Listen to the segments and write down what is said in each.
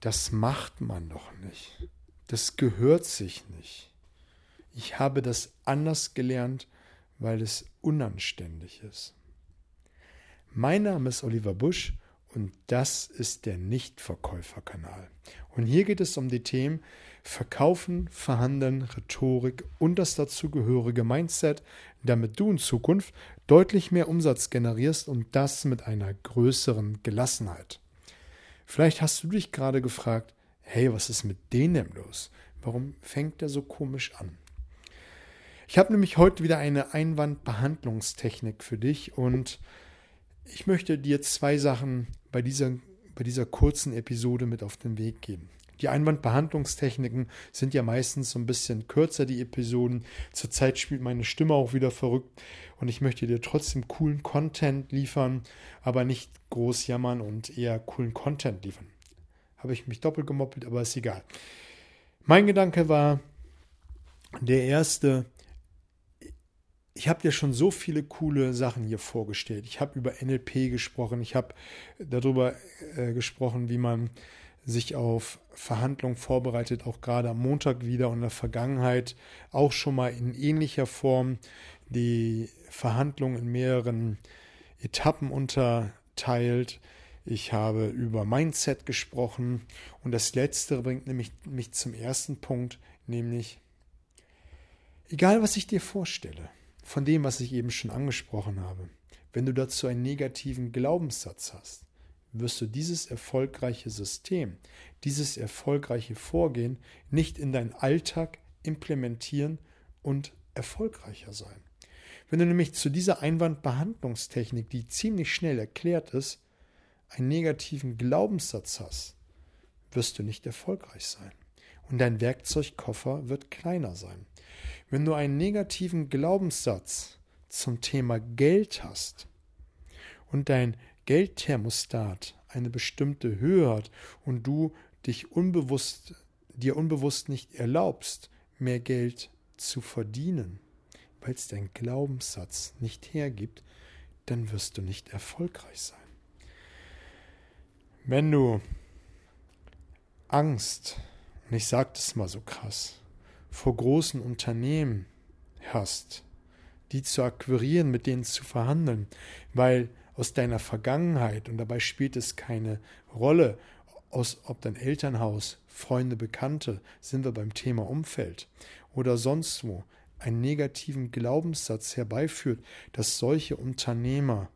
das macht man doch nicht. Das gehört sich nicht. Ich habe das anders gelernt, weil es unanständig ist. Mein Name ist Oliver Busch und das ist der Nichtverkäuferkanal. Und hier geht es um die Themen Verkaufen, Verhandeln, Rhetorik und das dazugehörige Mindset, damit du in Zukunft deutlich mehr Umsatz generierst und das mit einer größeren Gelassenheit. Vielleicht hast du dich gerade gefragt, hey, was ist mit denen los? Warum fängt der so komisch an? Ich habe nämlich heute wieder eine Einwandbehandlungstechnik für dich und ich möchte dir zwei Sachen bei dieser, bei dieser kurzen Episode mit auf den Weg geben. Die Einwandbehandlungstechniken sind ja meistens so ein bisschen kürzer, die Episoden. Zurzeit spielt meine Stimme auch wieder verrückt und ich möchte dir trotzdem coolen Content liefern, aber nicht groß jammern und eher coolen Content liefern. Habe ich mich doppelt gemoppelt, aber ist egal. Mein Gedanke war, der erste, ich habe dir schon so viele coole Sachen hier vorgestellt. Ich habe über NLP gesprochen, ich habe darüber äh, gesprochen, wie man sich auf Verhandlungen vorbereitet, auch gerade am Montag wieder und in der Vergangenheit auch schon mal in ähnlicher Form die Verhandlungen in mehreren Etappen unterteilt. Ich habe über Mindset gesprochen und das letzte bringt nämlich mich zum ersten Punkt, nämlich egal was ich dir vorstelle, von dem, was ich eben schon angesprochen habe, wenn du dazu einen negativen Glaubenssatz hast, wirst du dieses erfolgreiche System, dieses erfolgreiche Vorgehen nicht in deinen Alltag implementieren und erfolgreicher sein. Wenn du nämlich zu dieser Einwandbehandlungstechnik, die ziemlich schnell erklärt ist, einen negativen Glaubenssatz hast, wirst du nicht erfolgreich sein. Und dein Werkzeugkoffer wird kleiner sein. Wenn du einen negativen Glaubenssatz zum Thema Geld hast und dein Geldthermostat eine bestimmte Höhe hat und du dich unbewusst, dir unbewusst nicht erlaubst, mehr Geld zu verdienen, weil es dein Glaubenssatz nicht hergibt, dann wirst du nicht erfolgreich sein. Wenn du Angst, und ich sage das mal so krass, vor großen Unternehmen hast, die zu akquirieren, mit denen zu verhandeln, weil aus deiner Vergangenheit, und dabei spielt es keine Rolle, aus, ob dein Elternhaus, Freunde, Bekannte, sind wir beim Thema Umfeld oder sonst wo, einen negativen Glaubenssatz herbeiführt, dass solche Unternehmer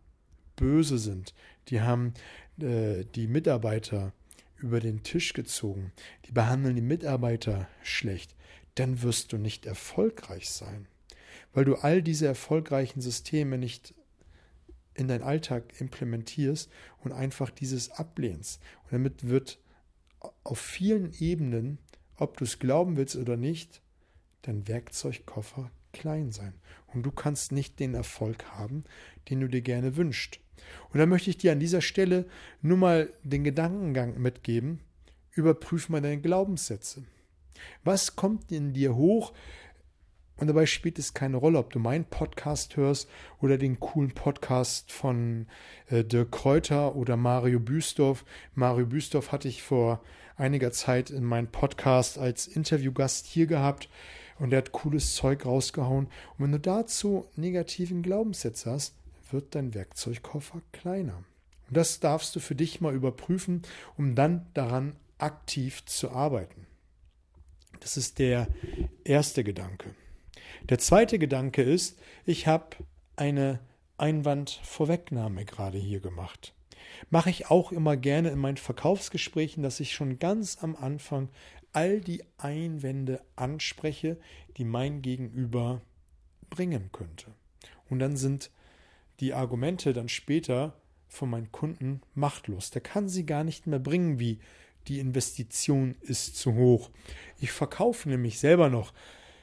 böse sind, die haben äh, die Mitarbeiter über den Tisch gezogen, die behandeln die Mitarbeiter schlecht, dann wirst du nicht erfolgreich sein, weil du all diese erfolgreichen Systeme nicht in deinen Alltag implementierst und einfach dieses ablehnst. Und damit wird auf vielen Ebenen, ob du es glauben willst oder nicht, dein Werkzeugkoffer klein sein. Und du kannst nicht den Erfolg haben, den du dir gerne wünschst. Und da möchte ich dir an dieser Stelle nur mal den Gedankengang mitgeben. Überprüf mal deine Glaubenssätze. Was kommt in dir hoch, und dabei spielt es keine Rolle, ob du meinen Podcast hörst oder den coolen Podcast von äh, Dirk Kräuter oder Mario Büstorf. Mario Büstorf hatte ich vor einiger Zeit in meinem Podcast als Interviewgast hier gehabt und er hat cooles Zeug rausgehauen. Und wenn du dazu negativen Glaubenssatz hast, wird dein Werkzeugkoffer kleiner. Und das darfst du für dich mal überprüfen, um dann daran aktiv zu arbeiten. Das ist der erste Gedanke. Der zweite Gedanke ist, ich habe eine Einwandvorwegnahme gerade hier gemacht. Mache ich auch immer gerne in meinen Verkaufsgesprächen, dass ich schon ganz am Anfang all die Einwände anspreche, die mein Gegenüber bringen könnte. Und dann sind die Argumente dann später von meinem Kunden machtlos. Der kann sie gar nicht mehr bringen, wie die Investition ist zu hoch. Ich verkaufe nämlich selber noch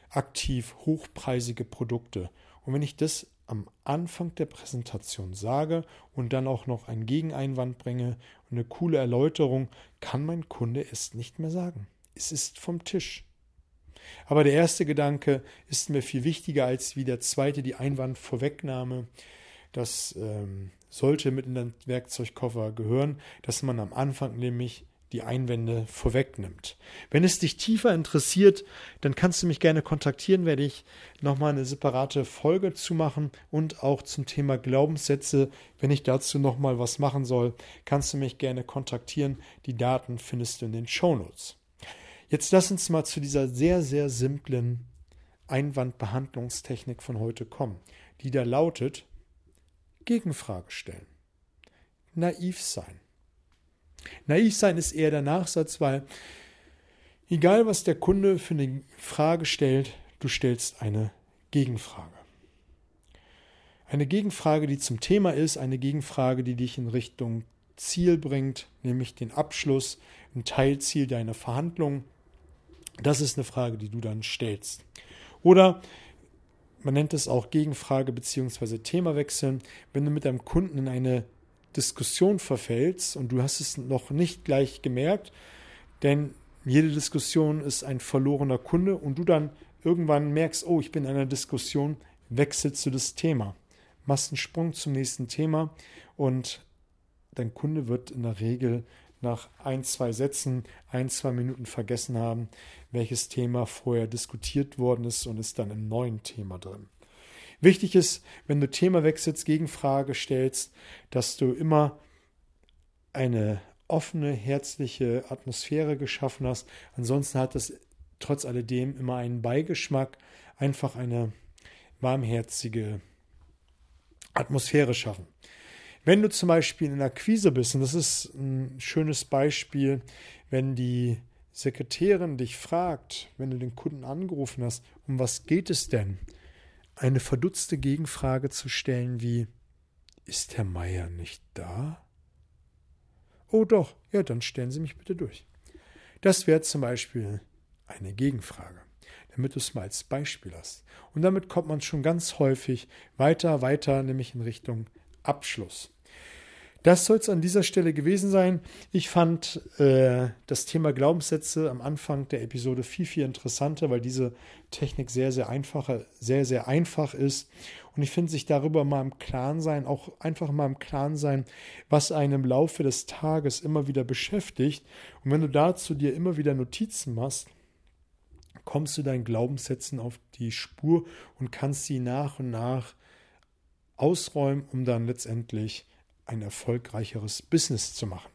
aktiv hochpreisige Produkte. Und wenn ich das am Anfang der Präsentation sage und dann auch noch einen Gegeneinwand bringe und eine coole Erläuterung, kann mein Kunde es nicht mehr sagen. Es ist vom Tisch. Aber der erste Gedanke ist mir viel wichtiger als wie der zweite, die Einwandvorwegnahme. Das ähm, sollte mit in den Werkzeugkoffer gehören, dass man am Anfang nämlich die Einwände vorwegnimmt. Wenn es dich tiefer interessiert, dann kannst du mich gerne kontaktieren, werde ich nochmal eine separate Folge zu machen und auch zum Thema Glaubenssätze. Wenn ich dazu nochmal was machen soll, kannst du mich gerne kontaktieren. Die Daten findest du in den Shownotes. Jetzt lass uns mal zu dieser sehr, sehr simplen Einwandbehandlungstechnik von heute kommen, die da lautet, Gegenfrage stellen. Naiv sein. Naiv sein ist eher der Nachsatz, weil egal was der Kunde für eine Frage stellt, du stellst eine Gegenfrage. Eine Gegenfrage, die zum Thema ist, eine Gegenfrage, die dich in Richtung Ziel bringt, nämlich den Abschluss, ein Teilziel deiner Verhandlung. Das ist eine Frage, die du dann stellst. Oder man nennt es auch Gegenfrage bzw. Themawechseln, wenn du mit deinem Kunden in eine Diskussion verfällst und du hast es noch nicht gleich gemerkt, denn jede Diskussion ist ein verlorener Kunde und du dann irgendwann merkst, oh, ich bin in einer Diskussion, wechselst du das Thema, machst einen Sprung zum nächsten Thema und dein Kunde wird in der Regel nach ein, zwei Sätzen, ein, zwei Minuten vergessen haben, welches Thema vorher diskutiert worden ist und ist dann im neuen Thema drin. Wichtig ist, wenn du Thema wechselst, Gegenfrage stellst, dass du immer eine offene, herzliche Atmosphäre geschaffen hast. Ansonsten hat es trotz alledem immer einen Beigeschmack, einfach eine warmherzige Atmosphäre schaffen. Wenn du zum Beispiel in einer Quise bist, und das ist ein schönes Beispiel, wenn die Sekretärin dich fragt, wenn du den Kunden angerufen hast, um was geht es denn? Eine verdutzte Gegenfrage zu stellen wie Ist Herr Meier nicht da? Oh doch, ja, dann stellen Sie mich bitte durch. Das wäre zum Beispiel eine Gegenfrage, damit du es mal als Beispiel hast. Und damit kommt man schon ganz häufig weiter, weiter, nämlich in Richtung Abschluss. Das soll es an dieser Stelle gewesen sein. Ich fand äh, das Thema Glaubenssätze am Anfang der Episode viel, viel interessanter, weil diese Technik sehr, sehr einfach, sehr, sehr einfach ist. Und ich finde sich darüber mal im Klaren sein, auch einfach mal im Klaren sein, was einen im Laufe des Tages immer wieder beschäftigt. Und wenn du dazu dir immer wieder Notizen machst, kommst du deinen Glaubenssätzen auf die Spur und kannst sie nach und nach ausräumen, um dann letztendlich ein erfolgreicheres Business zu machen.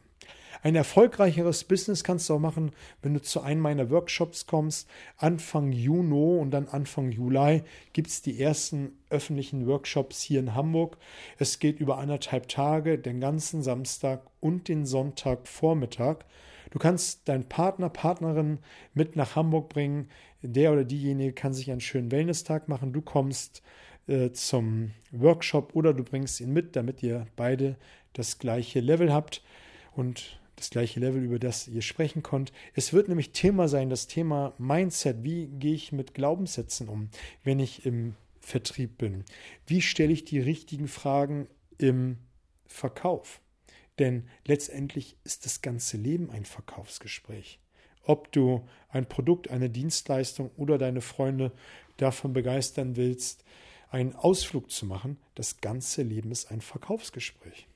Ein erfolgreicheres Business kannst du auch machen, wenn du zu einem meiner Workshops kommst. Anfang Juni und dann Anfang Juli gibt es die ersten öffentlichen Workshops hier in Hamburg. Es geht über anderthalb Tage, den ganzen Samstag und den Sonntagvormittag. Du kannst deinen Partner, Partnerin mit nach Hamburg bringen. Der oder diejenige kann sich einen schönen Wellness-Tag machen. Du kommst äh, zum Workshop oder du bringst ihn mit, damit ihr beide das gleiche Level habt und das gleiche Level, über das ihr sprechen könnt. Es wird nämlich Thema sein, das Thema Mindset. Wie gehe ich mit Glaubenssätzen um, wenn ich im Vertrieb bin? Wie stelle ich die richtigen Fragen im Verkauf? Denn letztendlich ist das ganze Leben ein Verkaufsgespräch. Ob du ein Produkt, eine Dienstleistung oder deine Freunde davon begeistern willst, einen Ausflug zu machen. Das ganze Leben ist ein Verkaufsgespräch.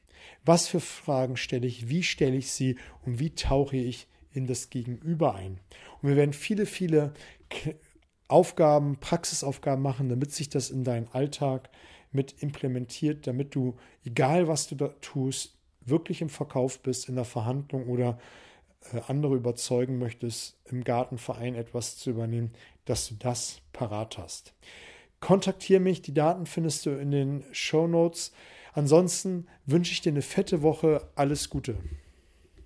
Was für Fragen stelle ich, wie stelle ich sie und wie tauche ich in das Gegenüber ein? Und wir werden viele, viele Aufgaben, Praxisaufgaben machen, damit sich das in deinen Alltag mit implementiert, damit du, egal was du da tust, wirklich im Verkauf bist, in der Verhandlung oder äh, andere überzeugen möchtest, im Gartenverein etwas zu übernehmen, dass du das parat hast kontaktiere mich. Die Daten findest du in den Show Notes. Ansonsten wünsche ich dir eine fette Woche. Alles Gute.